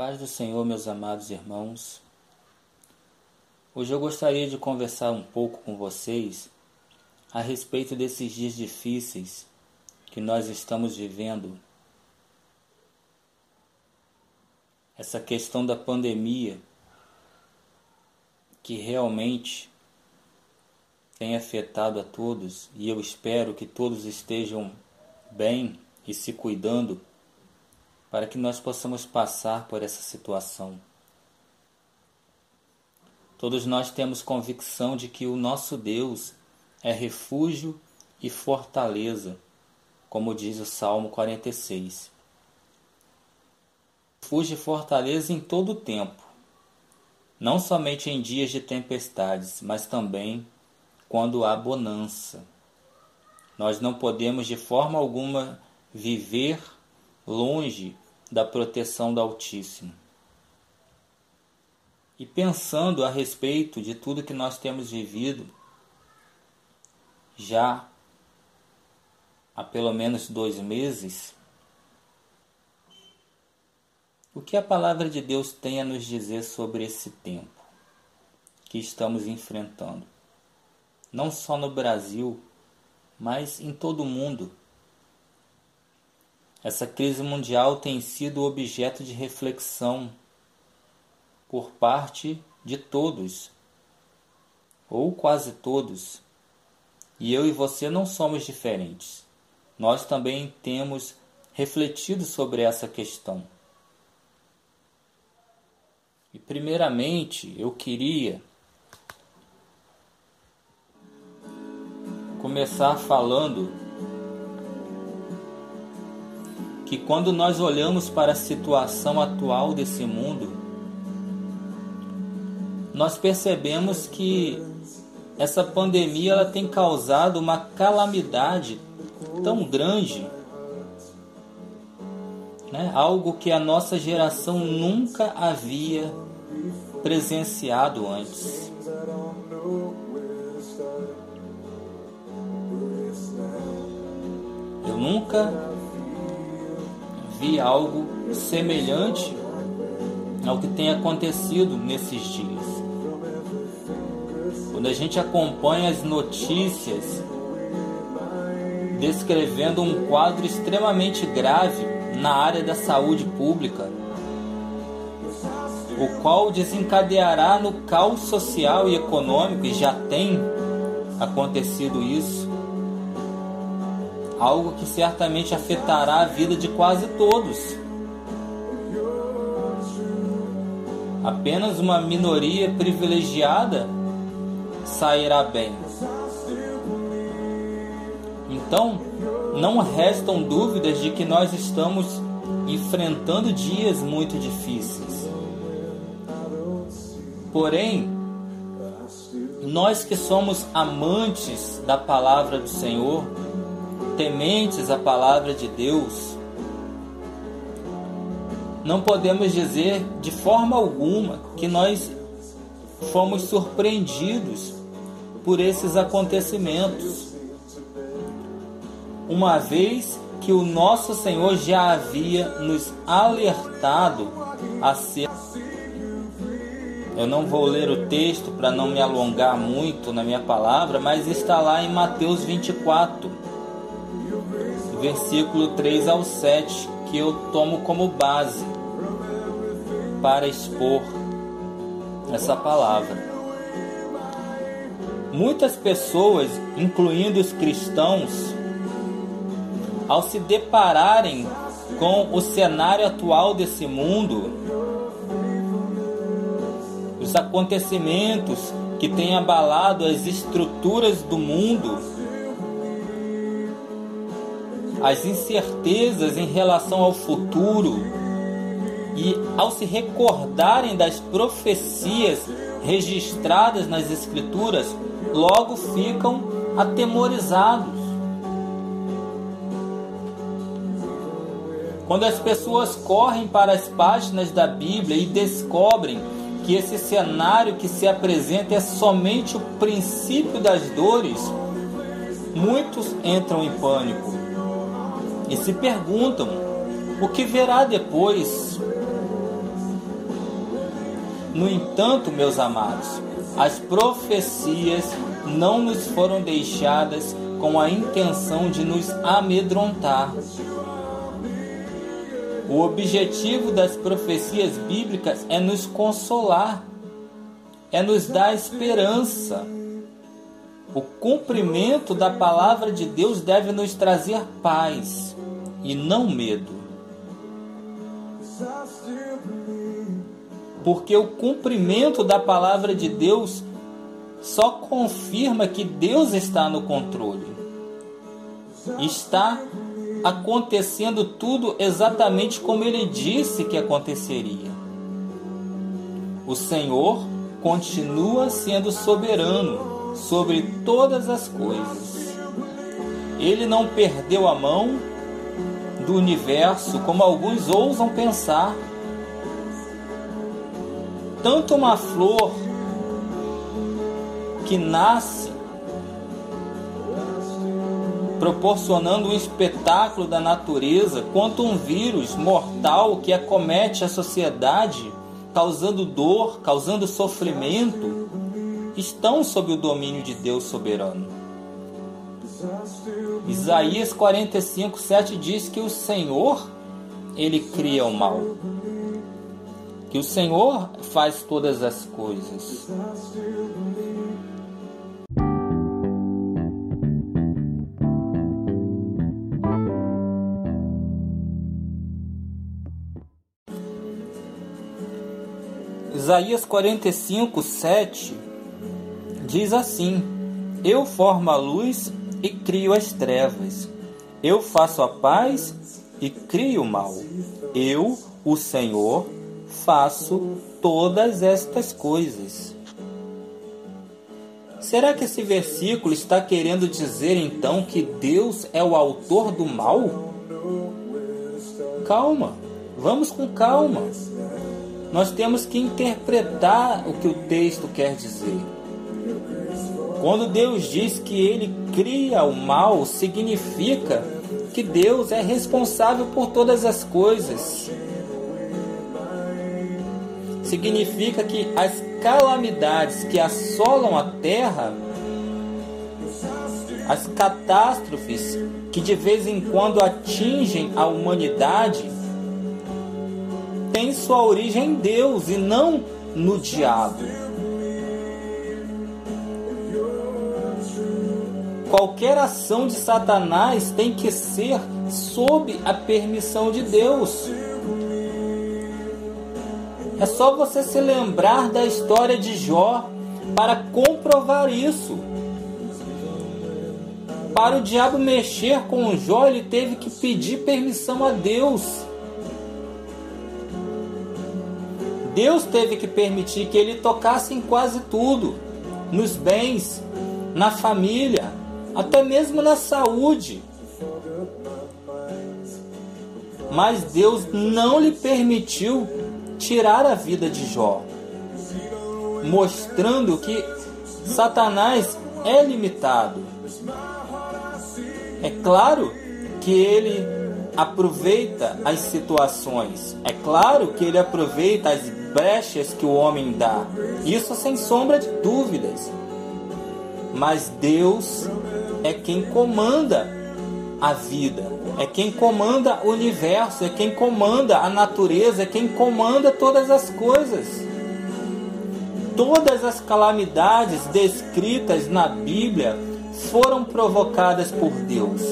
paz do Senhor, meus amados irmãos. Hoje eu gostaria de conversar um pouco com vocês a respeito desses dias difíceis que nós estamos vivendo. Essa questão da pandemia que realmente tem afetado a todos e eu espero que todos estejam bem e se cuidando para que nós possamos passar por essa situação. Todos nós temos convicção de que o nosso Deus é refúgio e fortaleza, como diz o Salmo 46. Refúgio e fortaleza em todo o tempo, não somente em dias de tempestades, mas também quando há bonança. Nós não podemos de forma alguma viver longe da proteção do Altíssimo. E pensando a respeito de tudo que nós temos vivido, já há pelo menos dois meses, o que a palavra de Deus tem a nos dizer sobre esse tempo que estamos enfrentando? Não só no Brasil, mas em todo o mundo. Essa crise mundial tem sido objeto de reflexão por parte de todos, ou quase todos. E eu e você não somos diferentes. Nós também temos refletido sobre essa questão. E primeiramente eu queria começar falando que quando nós olhamos para a situação atual desse mundo, nós percebemos que essa pandemia ela tem causado uma calamidade tão grande, né? algo que a nossa geração nunca havia presenciado antes. Eu nunca vi algo semelhante ao que tem acontecido nesses dias. Quando a gente acompanha as notícias descrevendo um quadro extremamente grave na área da saúde pública, o qual desencadeará no caos social e econômico, e já tem acontecido isso, algo que certamente afetará a vida de quase todos. Apenas uma minoria privilegiada sairá bem. Então, não restam dúvidas de que nós estamos enfrentando dias muito difíceis. Porém, nós que somos amantes da palavra do Senhor, tementes à palavra de Deus, não podemos dizer de forma alguma que nós fomos surpreendidos por esses acontecimentos, uma vez que o nosso Senhor já havia nos alertado a ser. Eu não vou ler o texto para não me alongar muito na minha palavra, mas está lá em Mateus 24, versículo 3 ao 7, que eu tomo como base para expor essa palavra. Muitas pessoas, incluindo os cristãos, ao se depararem com o cenário atual desse mundo, os acontecimentos que têm abalado as estruturas do mundo, as incertezas em relação ao futuro e ao se recordarem das profecias registradas nas Escrituras, logo ficam atemorizados. Quando as pessoas correm para as páginas da Bíblia e descobrem que esse cenário que se apresenta é somente o princípio das dores, muitos entram em pânico e se perguntam o que verá depois. No entanto, meus amados, as profecias não nos foram deixadas com a intenção de nos amedrontar. O objetivo das profecias bíblicas é nos consolar, é nos dar esperança. O cumprimento da palavra de Deus deve nos trazer paz e não medo. Porque o cumprimento da palavra de Deus só confirma que Deus está no controle. Está acontecendo tudo exatamente como ele disse que aconteceria. O Senhor continua sendo soberano sobre todas as coisas. Ele não perdeu a mão do universo como alguns ousam pensar. Tanto uma flor que nasce proporcionando um espetáculo da natureza, quanto um vírus mortal que acomete a sociedade, causando dor, causando sofrimento, estão sob o domínio de Deus soberano. Isaías 45, 7 diz que o Senhor, ele cria o mal. Que o Senhor faz todas as coisas. Isaías 45, 7 diz assim: Eu formo a luz e crio as trevas. Eu faço a paz e crio o mal. Eu, o Senhor, faço todas estas coisas. Será que esse versículo está querendo dizer então que Deus é o autor do mal? Calma, vamos com calma. Nós temos que interpretar o que o texto quer dizer. Quando Deus diz que ele cria o mal, significa que Deus é responsável por todas as coisas. Significa que as calamidades que assolam a terra, as catástrofes que de vez em quando atingem a humanidade, tem sua origem em Deus e não no diabo. Qualquer ação de Satanás tem que ser sob a permissão de Deus. É só você se lembrar da história de Jó para comprovar isso. Para o diabo mexer com Jó, ele teve que pedir permissão a Deus. Deus teve que permitir que ele tocasse em quase tudo, nos bens, na família, até mesmo na saúde. Mas Deus não lhe permitiu tirar a vida de Jó, mostrando que Satanás é limitado. É claro que ele aproveita as situações, é claro que ele aproveita as brechas que o homem dá. Isso sem sombra de dúvidas. Mas Deus é quem comanda a vida, é quem comanda o universo, é quem comanda a natureza, é quem comanda todas as coisas. Todas as calamidades descritas na Bíblia foram provocadas por Deus.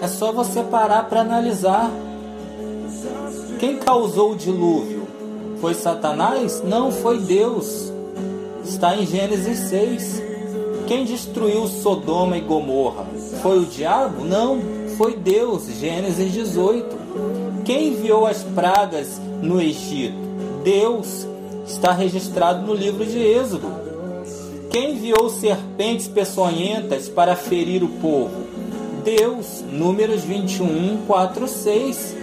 É só você parar para analisar. Quem causou o dilúvio? Foi Satanás? Não, foi Deus. Está em Gênesis 6. Quem destruiu Sodoma e Gomorra? Foi o diabo? Não, foi Deus. Gênesis 18. Quem enviou as pragas no Egito? Deus. Está registrado no livro de Êxodo. Quem enviou serpentes peçonhentas para ferir o povo? Deus. Números 21, 4, 6.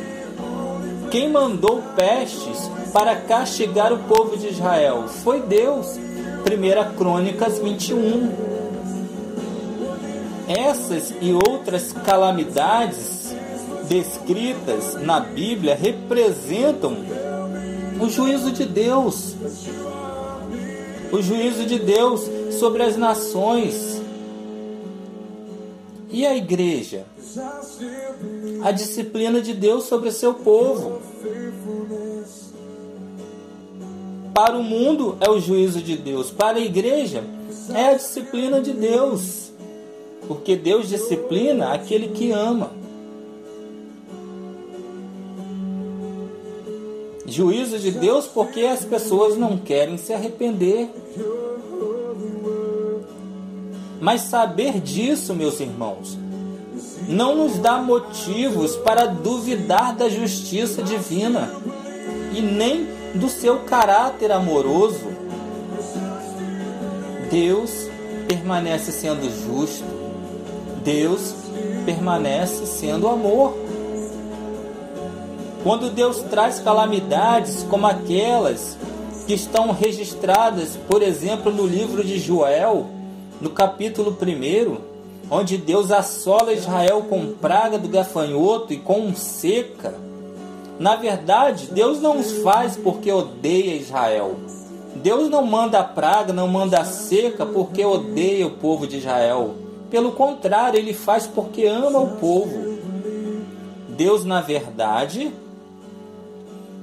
Quem mandou pestes para castigar o povo de Israel? Foi Deus. 1 Crônicas 21. Essas e outras calamidades descritas na Bíblia representam O juízo de Deus. O juízo de Deus sobre as nações. E a igreja? A disciplina de Deus sobre seu povo. Para o mundo é o juízo de Deus, para a igreja é a disciplina de Deus. Porque Deus disciplina aquele que ama. Juízo de Deus porque as pessoas não querem se arrepender. Mas saber disso, meus irmãos, não nos dá motivos para duvidar da justiça divina e nem do seu caráter amoroso. Deus permanece sendo justo, Deus permanece sendo amor. Quando Deus traz calamidades como aquelas que estão registradas, por exemplo, no livro de Joel, no capítulo 1, onde Deus assola Israel com praga do gafanhoto e com seca. Na verdade, Deus não os faz porque odeia Israel. Deus não manda praga, não manda seca porque odeia o povo de Israel. Pelo contrário, ele faz porque ama o povo. Deus, na verdade,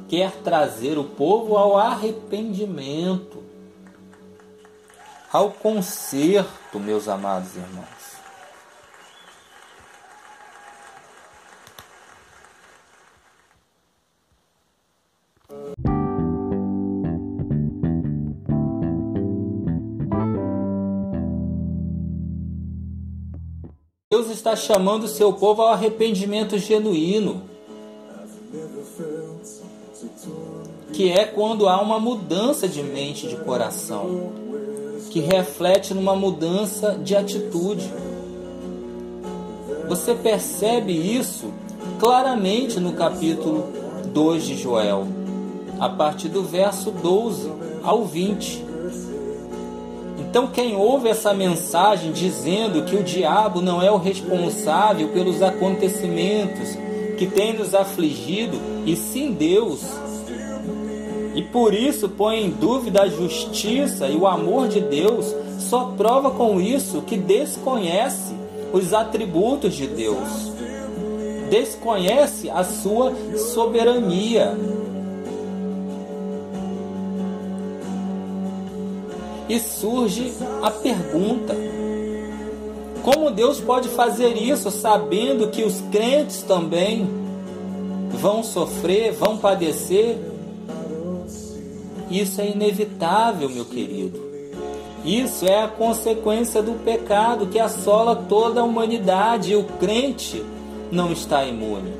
quer trazer o povo ao arrependimento, ao conserto, meus amados irmãos. Deus está chamando seu povo ao arrependimento genuíno. que é quando há uma mudança de mente, de coração, que reflete numa mudança de atitude. Você percebe isso claramente no capítulo 2 de Joel, a partir do verso 12 ao 20. Então, quem ouve essa mensagem dizendo que o diabo não é o responsável pelos acontecimentos que tem nos afligido, e sim Deus, e por isso põe em dúvida a justiça e o amor de Deus, só prova com isso que desconhece os atributos de Deus, desconhece a sua soberania. E surge a pergunta: como Deus pode fazer isso sabendo que os crentes também vão sofrer, vão padecer? Isso é inevitável, meu querido. Isso é a consequência do pecado que assola toda a humanidade e o crente não está imune.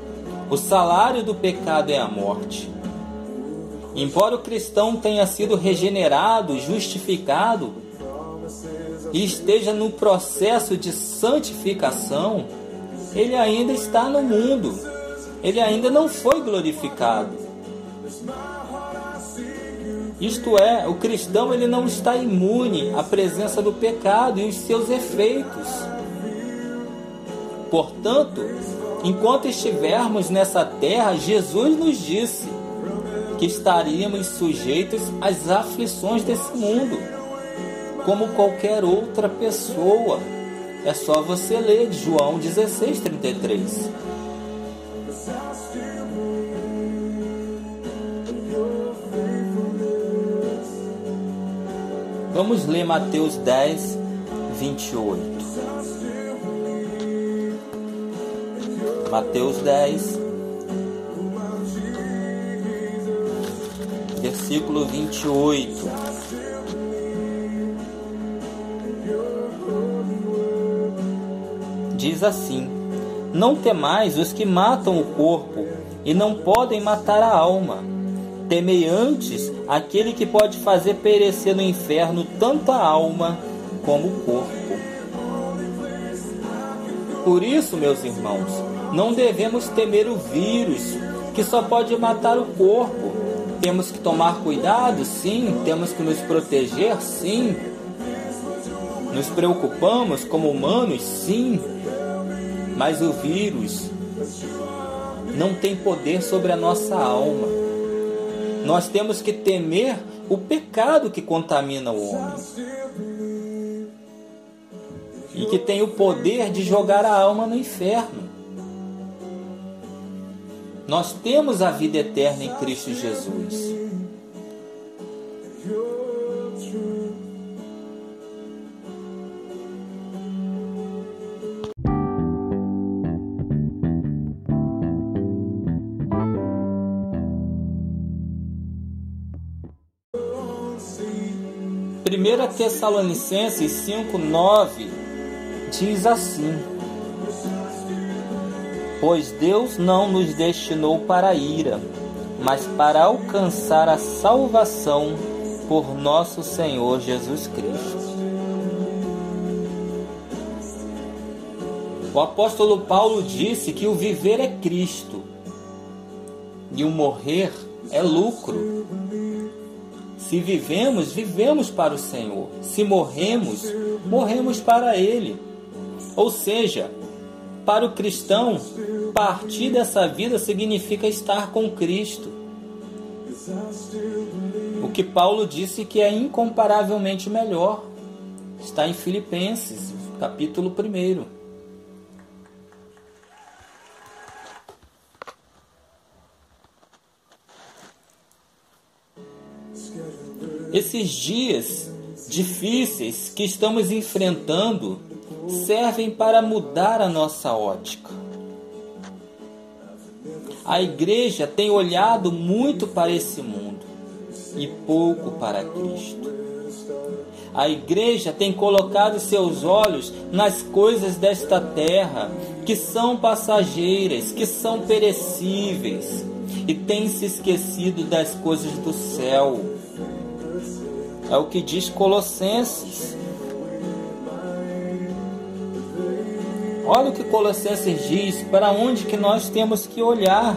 O salário do pecado é a morte. Embora o cristão tenha sido regenerado, justificado e esteja no processo de santificação, ele ainda está no mundo. Ele ainda não foi glorificado. Isto é, o cristão ele não está imune à presença do pecado e os seus efeitos. Portanto, enquanto estivermos nessa terra, Jesus nos disse que estaríamos sujeitos às aflições desse mundo, como qualquer outra pessoa. É só você ler João 16, 33. Vamos ler Mateus 10, 28. Mateus 10, versículo 28. Diz assim: Não temais os que matam o corpo e não podem matar a alma Temei antes aquele que pode fazer perecer no inferno tanto a alma como o corpo. Por isso, meus irmãos, não devemos temer o vírus que só pode matar o corpo. Temos que tomar cuidado, sim, temos que nos proteger, sim. Nos preocupamos como humanos, sim. Mas o vírus não tem poder sobre a nossa alma Nós temos que temer o pecado que contamina o homem e que tem o poder de jogar a alma no inferno. Nós temos a vida eterna em Cristo Jesus. Primeira Tessalonicenses 5:9 diz assim: Pois Deus não nos destinou para a ira, mas para alcançar a salvação por nosso Senhor Jesus Cristo. O apóstolo Paulo disse que o viver é Cristo e o morrer é lucro. Se vivemos, vivemos para o Senhor. Se morremos, morremos para Ele. Ou seja, para o cristão, partir dessa vida significa estar com Cristo. O que Paulo disse que é incomparavelmente melhor está em Filipenses, capítulo 1. Esses dias difíceis que estamos enfrentando servem para mudar a nossa ótica. A igreja tem olhado muito para esse mundo e pouco para Cristo. A igreja tem colocado seus olhos nas coisas desta terra, que são passageiras, que são perecíveis, e tem se esquecido das coisas do céu. É o que diz Colossenses Olha o que Colossenses diz, para onde que nós temos que olhar.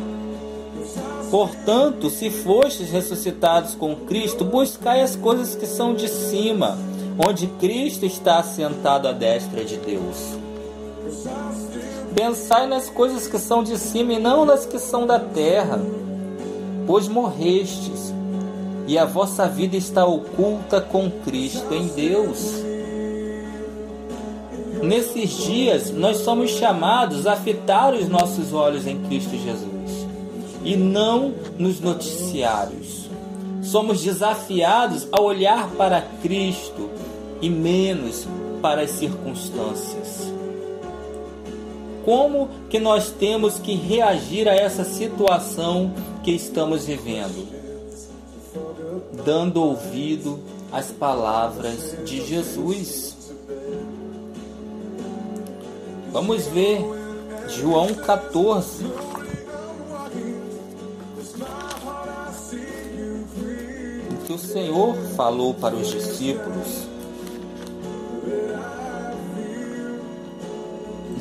Portanto, se fostes ressuscitados com Cristo, buscai as coisas que são de cima, onde Cristo está assentado à destra de Deus. Pensai nas coisas que são de cima e não nas que são da terra, pois morrestes, e a vossa vida está oculta com Cristo em Deus. Nesses dias, nós somos chamados a fitar os nossos olhos em Cristo Jesus e não nos noticiários. Somos desafiados a olhar para Cristo e menos para as circunstâncias. Como que nós temos que reagir a essa situação que estamos vivendo? Dando ouvido às palavras de Jesus. Vamos ver João 14. O que o Senhor falou para os discípulos.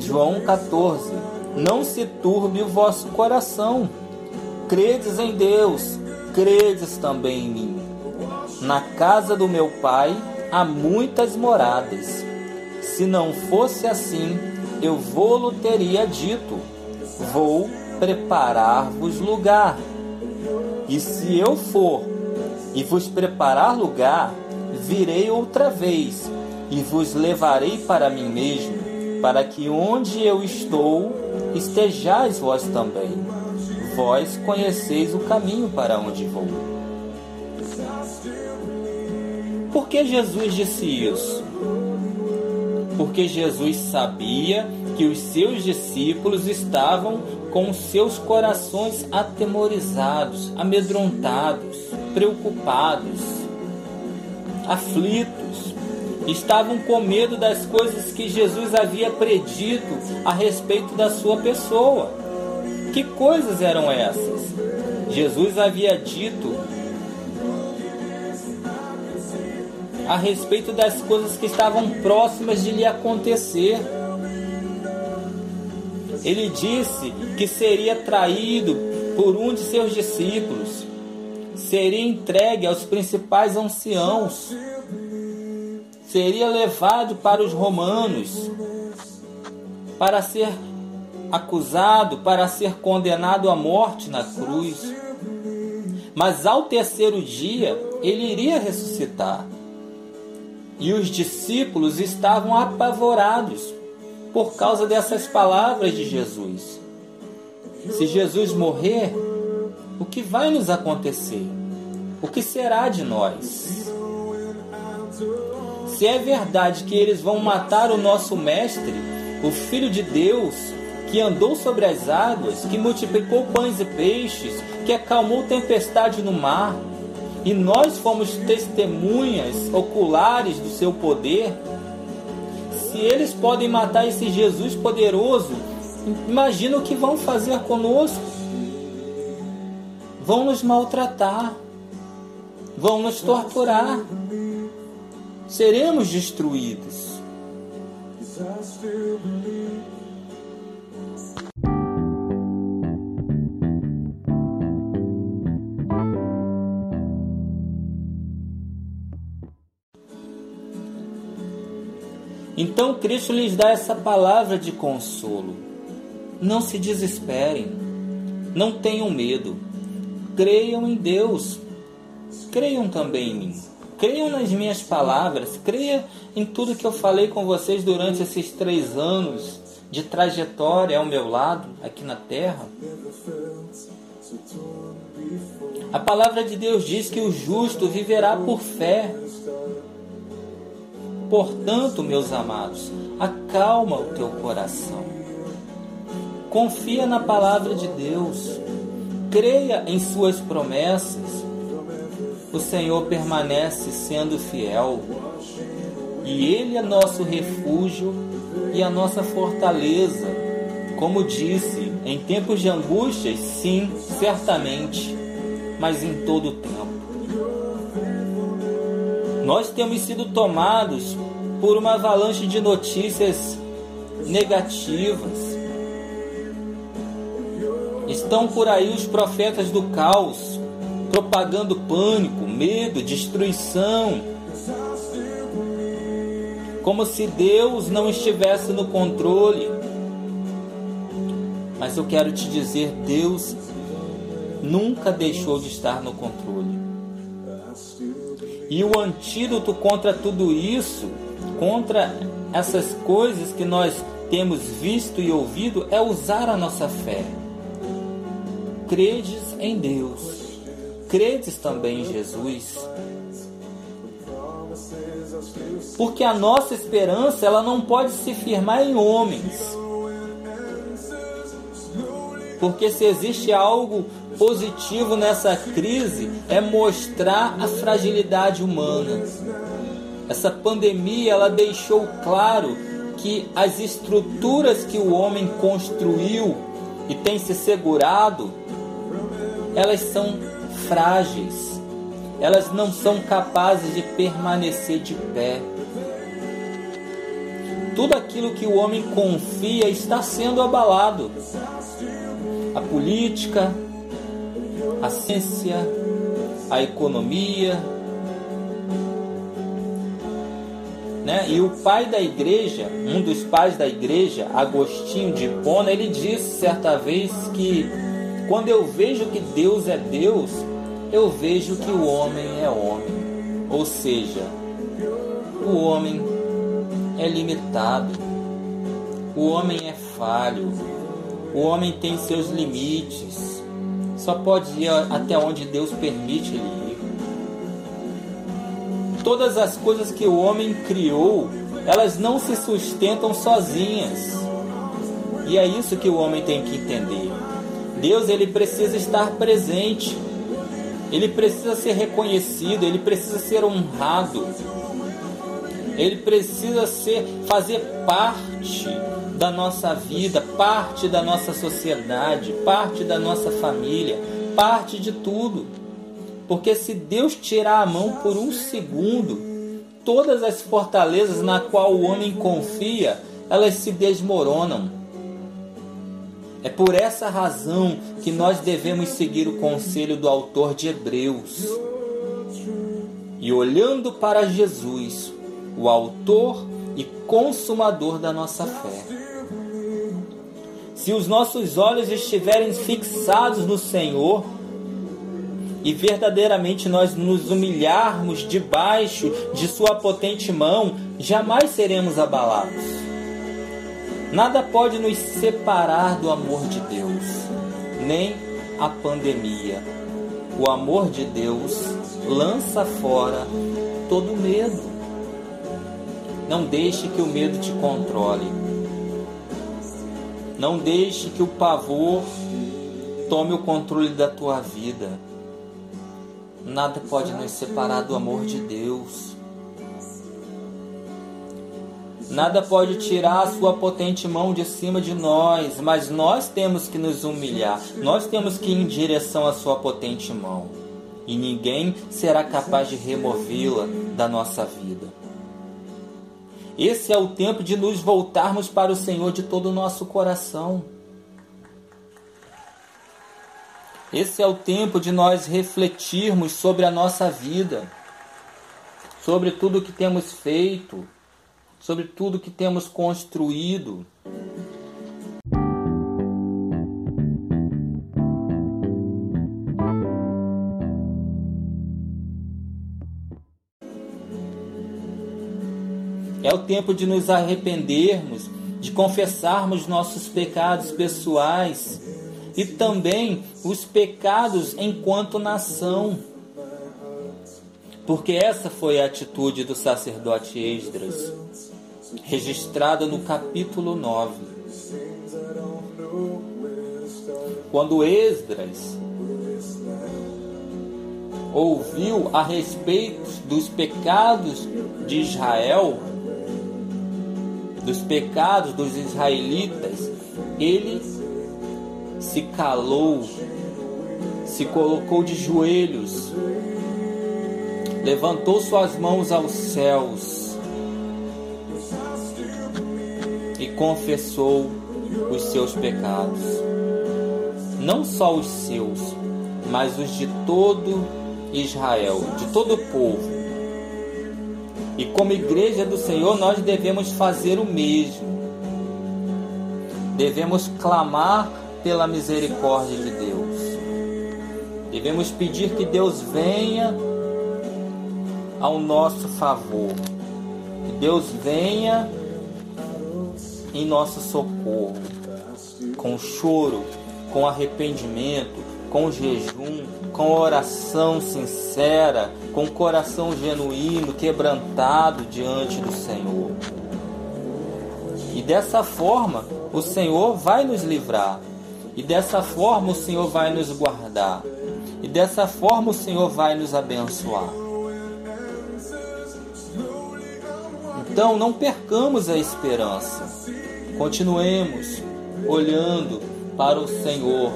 João 14. Não se turbe o vosso coração. Credes em Deus, credes também em mim. Na casa do meu pai há muitas moradas. Se não fosse assim, eu vou-lo teria dito: Vou preparar-vos lugar. E se eu for e vos preparar lugar, virei outra vez e vos levarei para mim mesmo, para que onde eu estou estejais vós também. Vós conheceis o caminho para onde vou. Por que Jesus disse isso? Porque Jesus sabia que os seus discípulos estavam com seus corações atemorizados, amedrontados, preocupados, aflitos. Estavam com medo das coisas que Jesus havia predito a respeito da sua pessoa. Que coisas eram essas? Jesus havia dito a respeito das coisas que estavam próximas de lhe acontecer. Ele disse que seria traído por um de seus discípulos, seria entregue aos principais anciãos, seria levado para os romanos para ser acusado, para ser condenado à morte na cruz. mas ao terceiro dia ele iria ressuscitar. E os discípulos estavam apavorados por causa dessas palavras de Jesus. Se Jesus morrer, o que vai nos acontecer? O que será de nós? Se é verdade que eles vão matar o nosso Mestre, o Filho de Deus, que andou sobre as águas, que multiplicou pães e peixes, que acalmou tempestade no mar, e nós fomos testemunhas oculares do seu poder, se eles podem matar esse Jesus poderoso, imagina o que vão fazer conosco. Vão nos maltratar, vão nos torturar, seremos destruídos. Então Cristo lhes dá essa palavra de consolo. Não se desesperem, não tenham medo, creiam em Deus, creiam também em mim. Creiam nas minhas palavras, creia em tudo que eu falei com vocês durante esses três anos de trajetória ao meu lado aqui na terra. A palavra de Deus diz que o justo viverá por fé. Portanto, meus amados, acalma o teu coração. Confia na palavra de Deus. Creia em suas promessas. O Senhor permanece sendo fiel. E Ele é nosso refúgio e a nossa fortaleza. Como disse, em tempos de angústias, sim, certamente, mas em todo tempo. Nós temos sido tomados por uma avalanche de notícias negativas. Estão por aí os profetas do caos, propagando pânico, medo, destruição. Como se Deus não estivesse no controle. Mas eu quero te dizer, Deus nunca deixou de estar no controle. E o antídoto contra tudo isso, contra essas coisas que nós temos visto e ouvido, é usar a nossa fé. Credes em Deus, credes também em Jesus. Porque a nossa esperança ela não pode se firmar em homens. Porque se existe algo positivo nessa crise é mostrar a fragilidade humana. Essa pandemia ela deixou claro que as estruturas que o homem construiu e tem se segurado, elas são frágeis. Elas não são capazes de permanecer de pé. Tudo aquilo que o homem confia está sendo abalado. A política, a ciência, a economia. Né? E o pai da igreja, um dos pais da igreja, Agostinho de Hipona, ele disse certa vez que quando eu vejo que Deus é Deus, eu vejo que o homem é homem. Ou seja, o homem é limitado, o homem é falho, o homem tem seus limites só pode ir até onde Deus permite ele ir. Todas as coisas que o homem criou, elas não se sustentam sozinhas. E é isso que o homem tem que entender. Deus ele precisa estar presente. Ele precisa ser reconhecido, ele precisa ser honrado. Ele precisa ser fazer parte da nossa vida, parte da nossa sociedade, parte da nossa família, parte de tudo. Porque se Deus tirar a mão por um segundo, todas as fortalezas na qual o homem confia, elas se desmoronam. É por essa razão que nós devemos seguir o conselho do autor de Hebreus. E olhando para Jesus, o autor e consumador da nossa fé. Se os nossos olhos estiverem fixados no Senhor e verdadeiramente nós nos humilharmos debaixo de Sua potente mão, jamais seremos abalados. Nada pode nos separar do amor de Deus, nem a pandemia. O amor de Deus lança fora todo medo. Não deixe que o medo te controle. Não deixe que o pavor tome o controle da tua vida. Nada pode nos separar do amor de Deus. Nada pode tirar a sua potente mão de cima de nós, mas nós temos que nos humilhar. Nós temos que ir em direção à sua potente mão. E ninguém será capaz de removê-la da nossa vida. Esse é o tempo de nos voltarmos para o Senhor de todo o nosso coração. Esse é o tempo de nós refletirmos sobre a nossa vida, sobre tudo que temos feito, sobre tudo que temos construído. O tempo de nos arrependermos, de confessarmos nossos pecados pessoais e também os pecados enquanto nação. Porque essa foi a atitude do sacerdote Esdras, registrada no capítulo 9. Quando Esdras ouviu a respeito dos pecados de Israel, dos pecados dos israelitas, ele se calou, se colocou de joelhos, levantou suas mãos aos céus e confessou os seus pecados. Não só os seus, mas os de todo Israel, de todo o povo. E como igreja do Senhor, nós devemos fazer o mesmo. Devemos clamar pela misericórdia de Deus. Devemos pedir que Deus venha ao nosso favor. Que Deus venha em nosso socorro, com choro, com arrependimento, com jejum, com oração sincera, com coração genuíno, quebrantado diante do Senhor. E dessa forma, o Senhor vai nos livrar e dessa forma o Senhor vai nos guardar. E dessa forma o Senhor vai nos abençoar. Então não percamos a esperança. Continuemos olhando para o Senhor,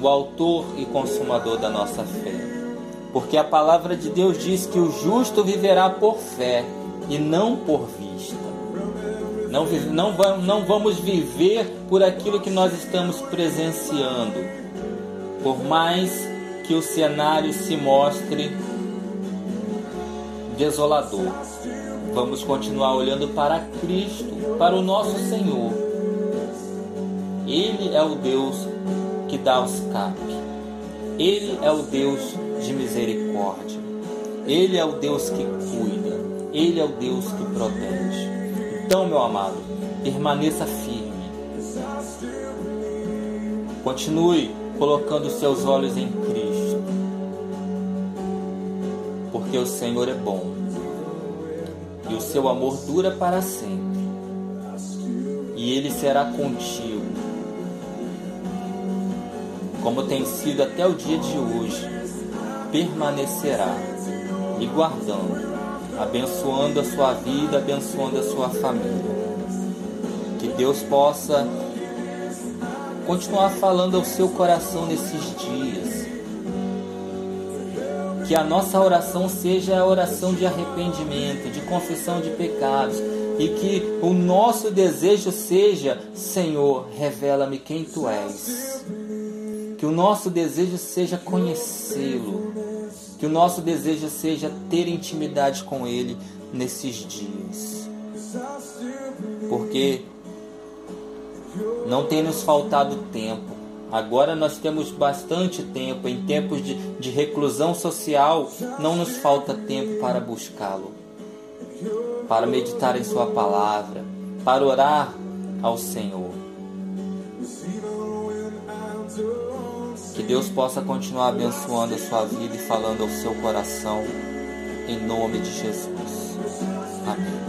o Autor e Consumador da nossa fé. Porque a palavra de Deus diz que o justo viverá por fé e não por vista. Não, não, não vamos viver por aquilo que nós estamos presenciando. Por mais que o cenário se mostre desolador, vamos continuar olhando para Cristo, para o nosso Senhor. Ele é o Deus que dá o escape. Ele é o Deus de misericórdia. Ele é o Deus que cuida. Ele é o Deus que protege. Então, meu amado, permaneça firme. Continue colocando seus olhos em Cristo. Porque o Senhor é bom. E o seu amor dura para sempre. E ele será contigo. Como tem sido até o dia de hoje, permanecerá e guardando abençoando a sua vida, abençoando a sua família. Que Deus possa continuar falando ao seu coração nesses dias. Que a nossa oração seja a oração de arrependimento, de confissão de pecados. E que o nosso desejo seja: Senhor, revela-me quem tu és. Que o nosso desejo seja conhecê-lo. Que o nosso desejo seja ter intimidade com Ele nesses dias. Porque não tem nos faltado tempo, Agora nós temos bastante tempo, em tempos de, de reclusão social, não nos falta tempo para buscá-lo, para meditar em Sua palavra, para orar ao Senhor. Deus possa continuar abençoando a sua vida e falando ao seu coração, em nome de Jesus. Amém.